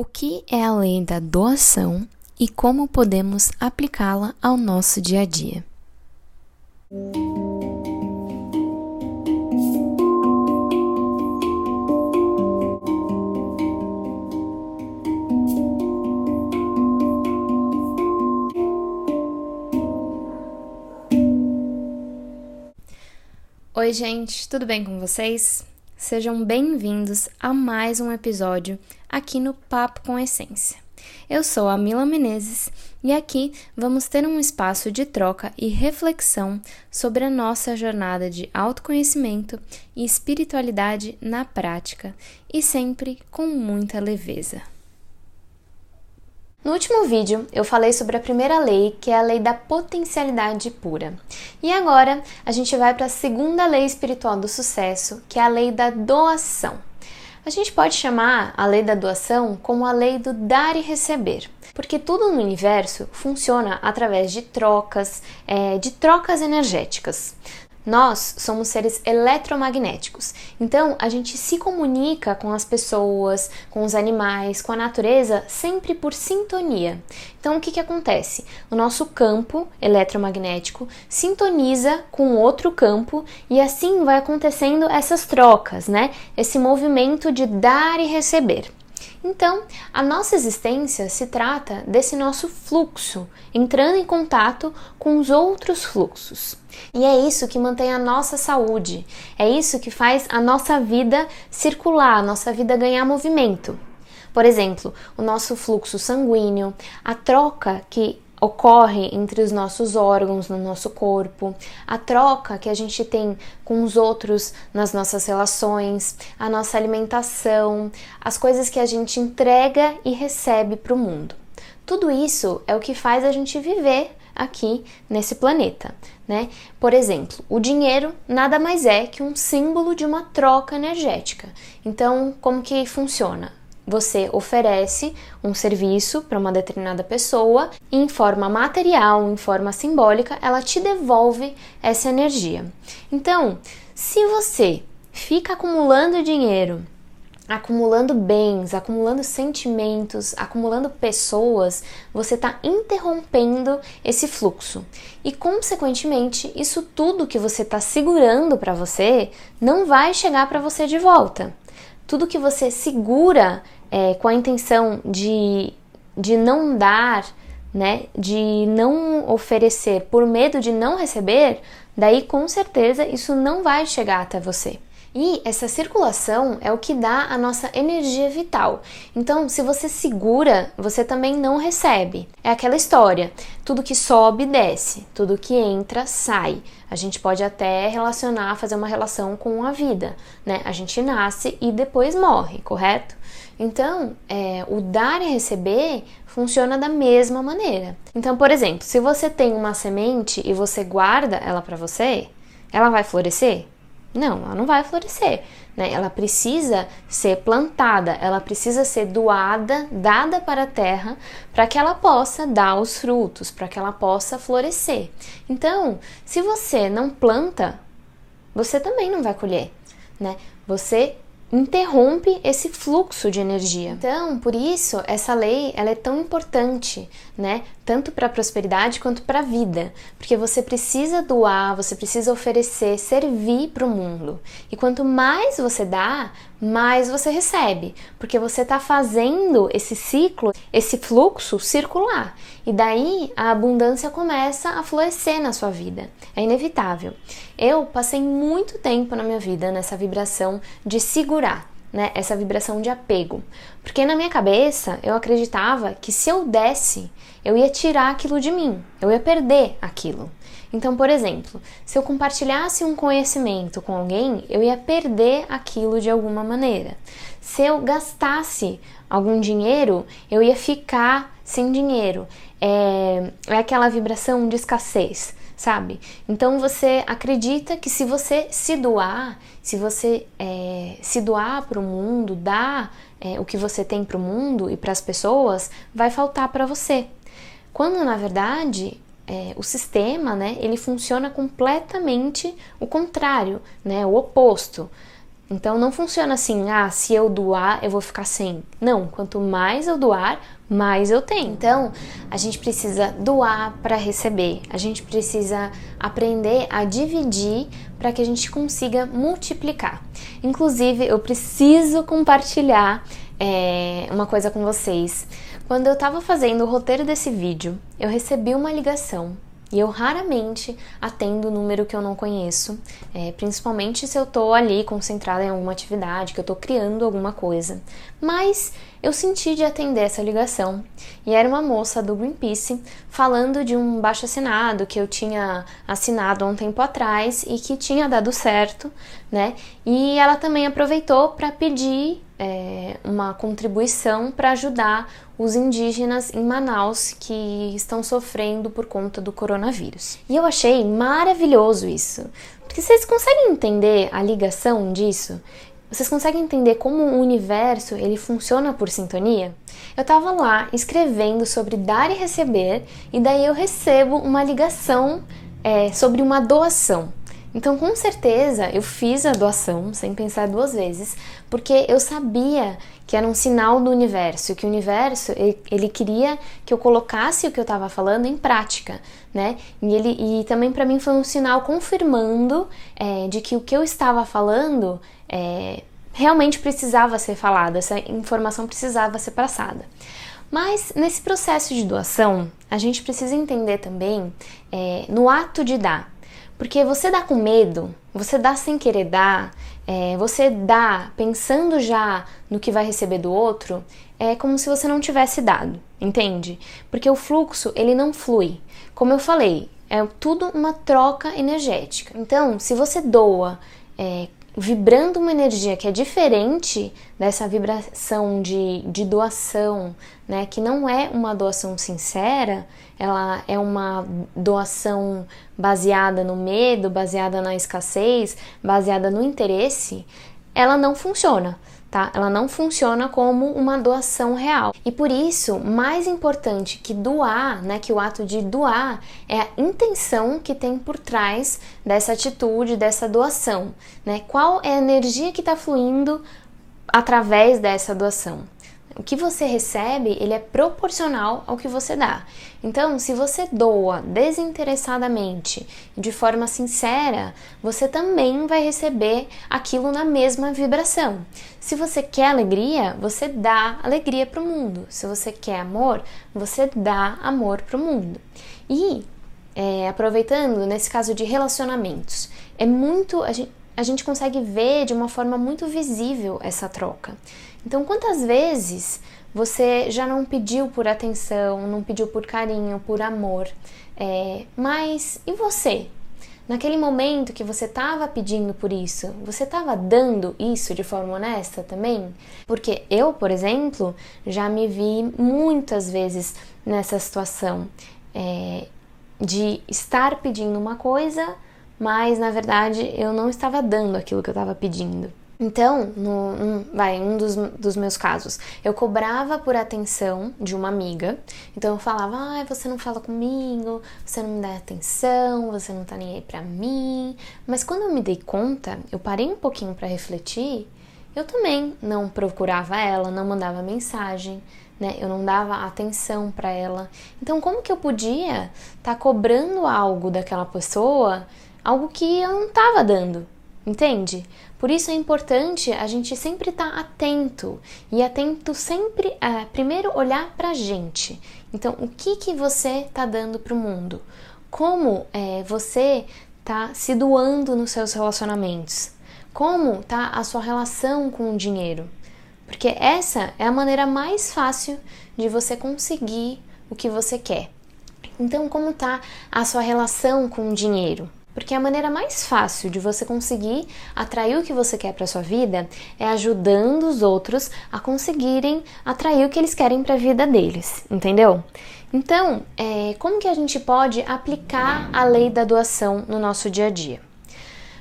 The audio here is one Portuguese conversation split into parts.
O que é a lei da doação e como podemos aplicá-la ao nosso dia a dia? Oi, gente, tudo bem com vocês? Sejam bem-vindos a mais um episódio aqui no Papo com Essência. Eu sou a Mila Menezes e aqui vamos ter um espaço de troca e reflexão sobre a nossa jornada de autoconhecimento e espiritualidade na prática e sempre com muita leveza. No último vídeo, eu falei sobre a primeira lei, que é a lei da potencialidade pura. E agora, a gente vai para a segunda lei espiritual do sucesso, que é a lei da doação. A gente pode chamar a lei da doação como a lei do dar e receber, porque tudo no universo funciona através de trocas, é, de trocas energéticas. Nós somos seres eletromagnéticos, então a gente se comunica com as pessoas, com os animais, com a natureza sempre por sintonia. Então o que, que acontece? O nosso campo eletromagnético sintoniza com outro campo e assim vai acontecendo essas trocas, né? Esse movimento de dar e receber. Então, a nossa existência se trata desse nosso fluxo entrando em contato com os outros fluxos. E é isso que mantém a nossa saúde, é isso que faz a nossa vida circular, a nossa vida ganhar movimento. Por exemplo, o nosso fluxo sanguíneo, a troca que ocorre entre os nossos órgãos no nosso corpo, a troca que a gente tem com os outros nas nossas relações, a nossa alimentação, as coisas que a gente entrega e recebe para o mundo. Tudo isso é o que faz a gente viver aqui nesse planeta, né? Por exemplo, o dinheiro nada mais é que um símbolo de uma troca energética. Então, como que funciona? Você oferece um serviço para uma determinada pessoa e, em forma material, em forma simbólica, ela te devolve essa energia. Então, se você fica acumulando dinheiro, acumulando bens, acumulando sentimentos, acumulando pessoas, você está interrompendo esse fluxo. E, consequentemente, isso tudo que você está segurando para você não vai chegar para você de volta. Tudo que você segura é, com a intenção de, de não dar, né, de não oferecer por medo de não receber, daí com certeza isso não vai chegar até você. E essa circulação é o que dá a nossa energia vital. Então, se você segura, você também não recebe. É aquela história: tudo que sobe, desce, tudo que entra, sai. A gente pode até relacionar, fazer uma relação com a vida, né? A gente nasce e depois morre, correto? Então, é, o dar e receber funciona da mesma maneira. Então, por exemplo, se você tem uma semente e você guarda ela para você, ela vai florescer? Não, ela não vai florescer. Né? Ela precisa ser plantada, ela precisa ser doada, dada para a terra, para que ela possa dar os frutos, para que ela possa florescer. Então, se você não planta, você também não vai colher. Né? Você interrompe esse fluxo de energia. Então, por isso, essa lei ela é tão importante, né? Tanto para a prosperidade quanto para a vida, porque você precisa doar, você precisa oferecer, servir para o mundo. E quanto mais você dá, mais você recebe, porque você está fazendo esse ciclo, esse fluxo circular. E daí a abundância começa a florescer na sua vida. É inevitável. Eu passei muito tempo na minha vida nessa vibração de segurar, né? Essa vibração de apego. Porque na minha cabeça eu acreditava que se eu desse, eu ia tirar aquilo de mim, eu ia perder aquilo. Então, por exemplo, se eu compartilhasse um conhecimento com alguém, eu ia perder aquilo de alguma maneira. Se eu gastasse algum dinheiro, eu ia ficar sem dinheiro. É, é aquela vibração de escassez, sabe? Então você acredita que se você se doar, se você é, se doar para o mundo, dar é, o que você tem para o mundo e para as pessoas, vai faltar para você. Quando na verdade é, o sistema, né, ele funciona completamente o contrário, né, o oposto. Então não funciona assim, ah, se eu doar, eu vou ficar sem. Não, quanto mais eu doar, mais eu tenho. Então, a gente precisa doar para receber. A gente precisa aprender a dividir para que a gente consiga multiplicar. Inclusive, eu preciso compartilhar é, uma coisa com vocês. Quando eu estava fazendo o roteiro desse vídeo, eu recebi uma ligação e eu raramente atendo número que eu não conheço, é, principalmente se eu estou ali concentrada em alguma atividade, que eu estou criando alguma coisa. Mas eu senti de atender essa ligação e era uma moça do Greenpeace falando de um baixo assinado que eu tinha assinado há um tempo atrás e que tinha dado certo, né? E ela também aproveitou para pedir é, uma contribuição para ajudar os indígenas em Manaus que estão sofrendo por conta do coronavírus. E eu achei maravilhoso isso, porque vocês conseguem entender a ligação disso? Vocês conseguem entender como o universo ele funciona por sintonia? Eu estava lá escrevendo sobre dar e receber e daí eu recebo uma ligação é, sobre uma doação. Então, com certeza, eu fiz a doação sem pensar duas vezes, porque eu sabia que era um sinal do universo, que o universo ele, queria que eu colocasse o que eu estava falando em prática, né? E, ele, e também para mim foi um sinal confirmando é, de que o que eu estava falando é, realmente precisava ser falado, essa informação precisava ser passada. Mas nesse processo de doação, a gente precisa entender também é, no ato de dar. Porque você dá com medo, você dá sem querer dar, é, você dá pensando já no que vai receber do outro, é como se você não tivesse dado, entende? Porque o fluxo ele não flui. Como eu falei, é tudo uma troca energética. Então, se você doa é, vibrando uma energia que é diferente dessa vibração de, de doação, né, que não é uma doação sincera, ela é uma doação baseada no medo, baseada na escassez, baseada no interesse, ela não funciona tá? Ela não funciona como uma doação real. E por isso, mais importante que doar, né, que o ato de doar é a intenção que tem por trás dessa atitude, dessa doação, né? Qual é a energia que está fluindo através dessa doação? O que você recebe, ele é proporcional ao que você dá. Então, se você doa desinteressadamente, de forma sincera, você também vai receber aquilo na mesma vibração. Se você quer alegria, você dá alegria para o mundo. Se você quer amor, você dá amor para o mundo. E é, aproveitando nesse caso de relacionamentos, é muito a gente, a gente consegue ver de uma forma muito visível essa troca. Então, quantas vezes você já não pediu por atenção, não pediu por carinho, por amor, é, mas e você? Naquele momento que você estava pedindo por isso, você estava dando isso de forma honesta também? Porque eu, por exemplo, já me vi muitas vezes nessa situação é, de estar pedindo uma coisa, mas na verdade eu não estava dando aquilo que eu estava pedindo. Então, no, um, vai, um dos, dos meus casos, eu cobrava por atenção de uma amiga. Então eu falava, ah, você não fala comigo, você não me dá atenção, você não tá nem aí pra mim. Mas quando eu me dei conta, eu parei um pouquinho para refletir, eu também não procurava ela, não mandava mensagem, né? Eu não dava atenção para ela. Então, como que eu podia estar tá cobrando algo daquela pessoa, algo que eu não tava dando? Entende? Por isso é importante a gente sempre estar tá atento e atento sempre a primeiro olhar para a gente. Então, o que que você está dando para o mundo? Como é, você está se doando nos seus relacionamentos? Como está a sua relação com o dinheiro? Porque essa é a maneira mais fácil de você conseguir o que você quer. Então, como está a sua relação com o dinheiro? Porque a maneira mais fácil de você conseguir atrair o que você quer para sua vida é ajudando os outros a conseguirem atrair o que eles querem para a vida deles, entendeu? Então, é, como que a gente pode aplicar a lei da doação no nosso dia a dia?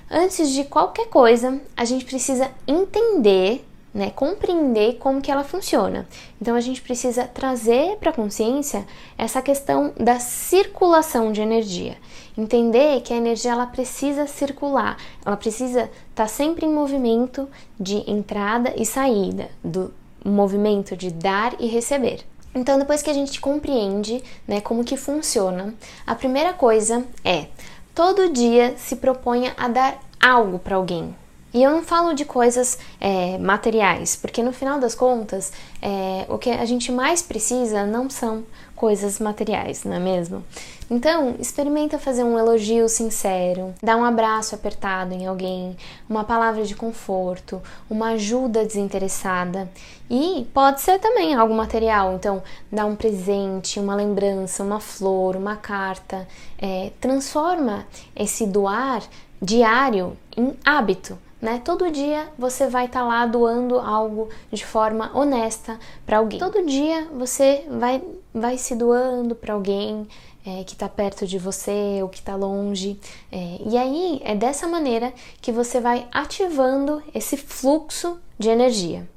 Antes de qualquer coisa, a gente precisa entender né, compreender como que ela funciona. Então a gente precisa trazer para a consciência essa questão da circulação de energia. Entender que a energia ela precisa circular, ela precisa estar tá sempre em movimento de entrada e saída, do movimento de dar e receber. Então, depois que a gente compreende né, como que funciona, a primeira coisa é todo dia se proponha a dar algo para alguém, e eu não falo de coisas é, materiais, porque no final das contas, é, o que a gente mais precisa não são coisas materiais, não é mesmo? Então, experimenta fazer um elogio sincero, dar um abraço apertado em alguém, uma palavra de conforto, uma ajuda desinteressada. E pode ser também algo material, então, dar um presente, uma lembrança, uma flor, uma carta. É, transforma esse doar diário em hábito né? Todo dia você vai estar tá lá doando algo de forma honesta para alguém. Todo dia você vai, vai se doando para alguém é, que está perto de você ou que está longe. É, e aí é dessa maneira que você vai ativando esse fluxo de energia.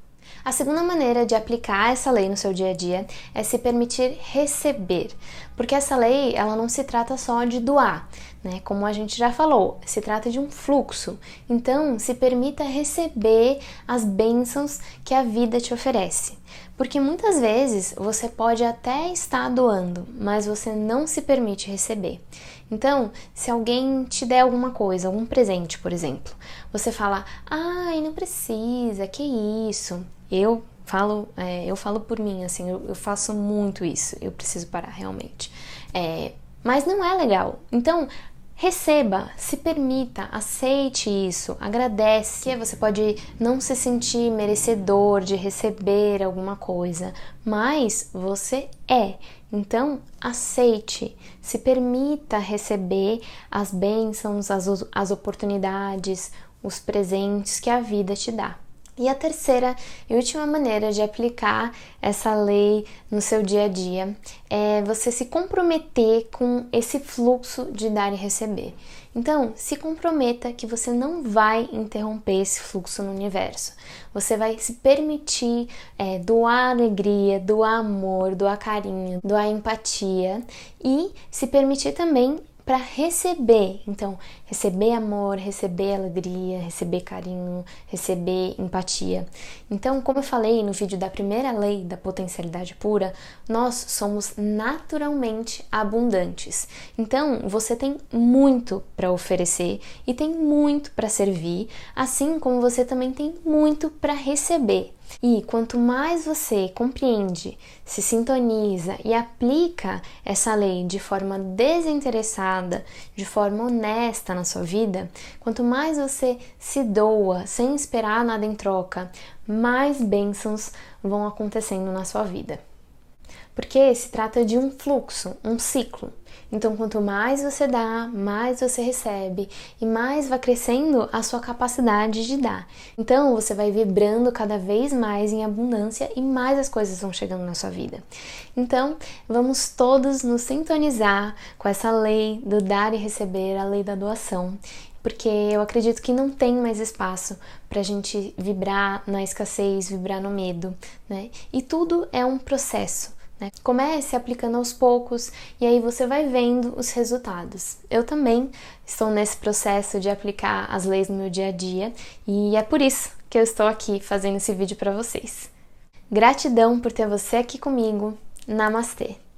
A segunda maneira de aplicar essa lei no seu dia a dia é se permitir receber, porque essa lei ela não se trata só de doar, né? Como a gente já falou, se trata de um fluxo. Então, se permita receber as bênçãos que a vida te oferece. Porque muitas vezes você pode até estar doando, mas você não se permite receber. Então, se alguém te der alguma coisa, algum presente, por exemplo, você fala: "Ai, não precisa, que isso?" Eu falo, é, eu falo por mim, assim, eu, eu, faço muito isso. Eu preciso parar realmente. É, mas não é legal. Então, receba, se permita, aceite isso, agradece. Que você pode não se sentir merecedor de receber alguma coisa, mas você é. Então, aceite, se permita receber as bênçãos, as, as oportunidades, os presentes que a vida te dá. E a terceira e última maneira de aplicar essa lei no seu dia a dia é você se comprometer com esse fluxo de dar e receber. Então, se comprometa que você não vai interromper esse fluxo no universo. Você vai se permitir é, doar alegria, doar amor, doar carinho, doar empatia e se permitir também para receber. Então, receber amor, receber alegria, receber carinho, receber empatia. Então, como eu falei no vídeo da primeira lei da potencialidade pura, nós somos naturalmente abundantes. Então, você tem muito para oferecer e tem muito para servir, assim como você também tem muito para receber. E quanto mais você compreende, se sintoniza e aplica essa lei de forma desinteressada, de forma honesta na sua vida, quanto mais você se doa sem esperar nada em troca, mais bênçãos vão acontecendo na sua vida porque se trata de um fluxo, um ciclo. Então, quanto mais você dá, mais você recebe e mais vai crescendo a sua capacidade de dar. Então, você vai vibrando cada vez mais em abundância e mais as coisas vão chegando na sua vida. Então, vamos todos nos sintonizar com essa lei do dar e receber, a lei da doação porque eu acredito que não tem mais espaço para a gente vibrar na escassez, vibrar no medo, né? E tudo é um processo. Né? Comece aplicando aos poucos e aí você vai vendo os resultados. Eu também estou nesse processo de aplicar as leis no meu dia a dia e é por isso que eu estou aqui fazendo esse vídeo para vocês. Gratidão por ter você aqui comigo. Namastê!